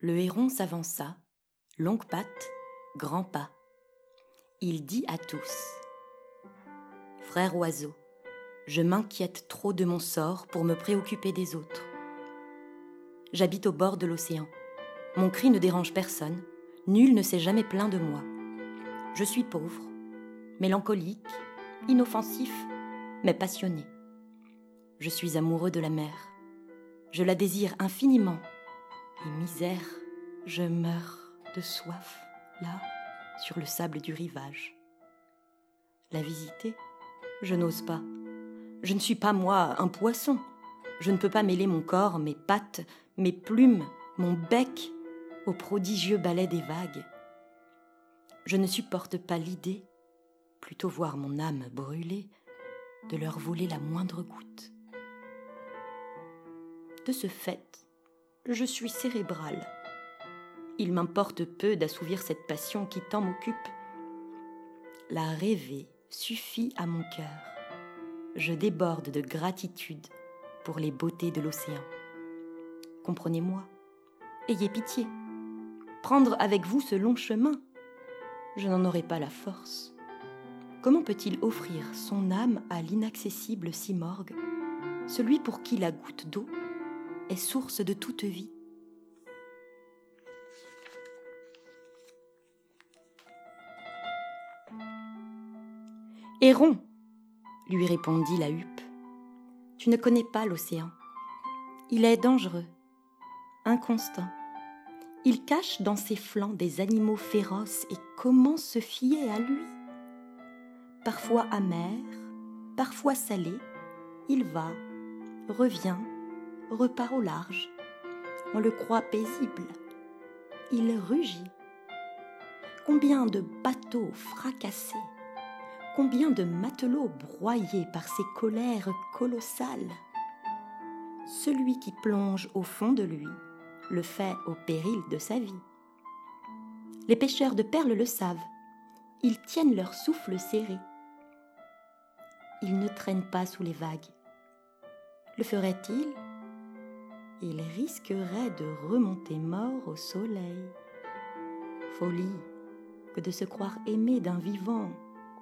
Le héron s'avança, longue patte, grand pas. Il dit à tous Frère oiseau, je m'inquiète trop de mon sort pour me préoccuper des autres. J'habite au bord de l'océan. Mon cri ne dérange personne. Nul ne s'est jamais plaint de moi. Je suis pauvre, mélancolique, inoffensif, mais passionné. Je suis amoureux de la mer. Je la désire infiniment. Et misère, je meurs de soif, là, sur le sable du rivage. La visiter, je n'ose pas. Je ne suis pas moi un poisson. Je ne peux pas mêler mon corps, mes pattes, mes plumes, mon bec au prodigieux ballet des vagues. Je ne supporte pas l'idée, plutôt voir mon âme brûler, de leur voler la moindre goutte. De ce fait, je suis cérébral. Il m'importe peu d'assouvir cette passion qui tant m'occupe. La rêver suffit à mon cœur. Je déborde de gratitude pour les beautés de l'océan. Comprenez-moi. Ayez pitié. Prendre avec vous ce long chemin, je n'en aurai pas la force. Comment peut-il offrir son âme à l'inaccessible Simorgue, celui pour qui la goutte d'eau est source de toute vie Héron, lui répondit la huppe, tu ne connais pas l'océan. Il est dangereux, inconstant. Il cache dans ses flancs des animaux féroces et comment se fier à lui? Parfois amer, parfois salé, il va, revient, repart au large. On le croit paisible. Il rugit. Combien de bateaux fracassés, combien de matelots broyés par ses colères colossales. Celui qui plonge au fond de lui le fait au péril de sa vie. Les pêcheurs de perles le savent. Ils tiennent leur souffle serré. Ils ne traînent pas sous les vagues. Le ferait-il? Il risquerait de remonter mort au soleil. Folie que de se croire aimé d'un vivant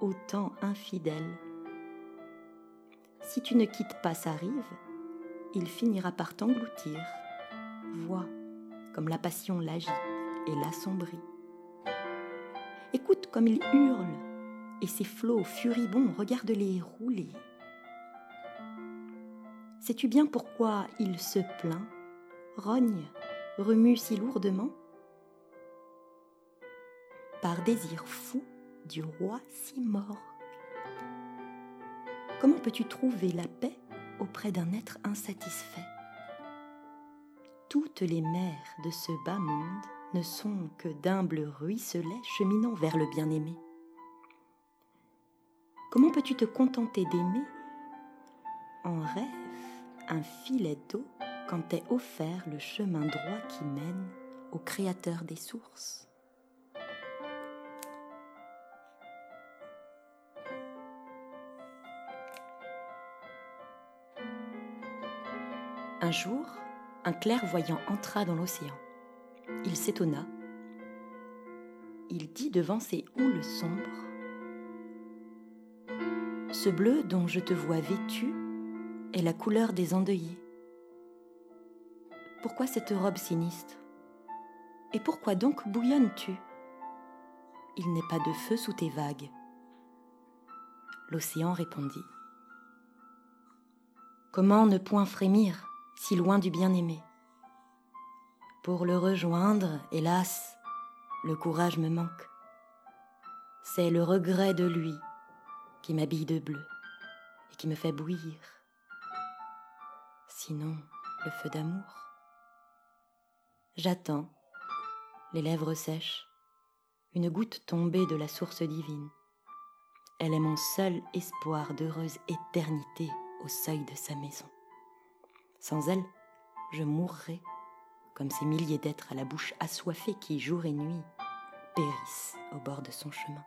autant infidèle. Si tu ne quittes pas sa rive, il finira par t'engloutir. Vois comme la passion l'agite et l'assombrit. Écoute comme il hurle, et ses flots furibonds, regarde-les rouler. Sais-tu bien pourquoi il se plaint, rogne, remue si lourdement? Par désir fou du roi si mort. Comment peux-tu trouver la paix auprès d'un être insatisfait? Toutes les mers de ce bas monde ne sont que d'humbles ruisselets cheminant vers le bien-aimé. Comment peux-tu te contenter d'aimer En rêve, un filet d'eau quand t'est offert le chemin droit qui mène au Créateur des sources. Un jour, un clairvoyant entra dans l'océan. Il s'étonna. Il dit devant ces houles sombres Ce bleu dont je te vois vêtu est la couleur des endeuillés. Pourquoi cette robe sinistre? Et pourquoi donc bouillonnes-tu? Il n'est pas de feu sous tes vagues. L'océan répondit Comment ne point frémir si loin du bien-aimé? Pour le rejoindre, hélas, le courage me manque. C'est le regret de lui qui m'habille de bleu et qui me fait bouillir. Sinon, le feu d'amour. J'attends, les lèvres sèches, une goutte tombée de la source divine. Elle est mon seul espoir d'heureuse éternité au seuil de sa maison. Sans elle, je mourrais comme ces milliers d'êtres à la bouche assoiffée qui, jour et nuit, périssent au bord de son chemin.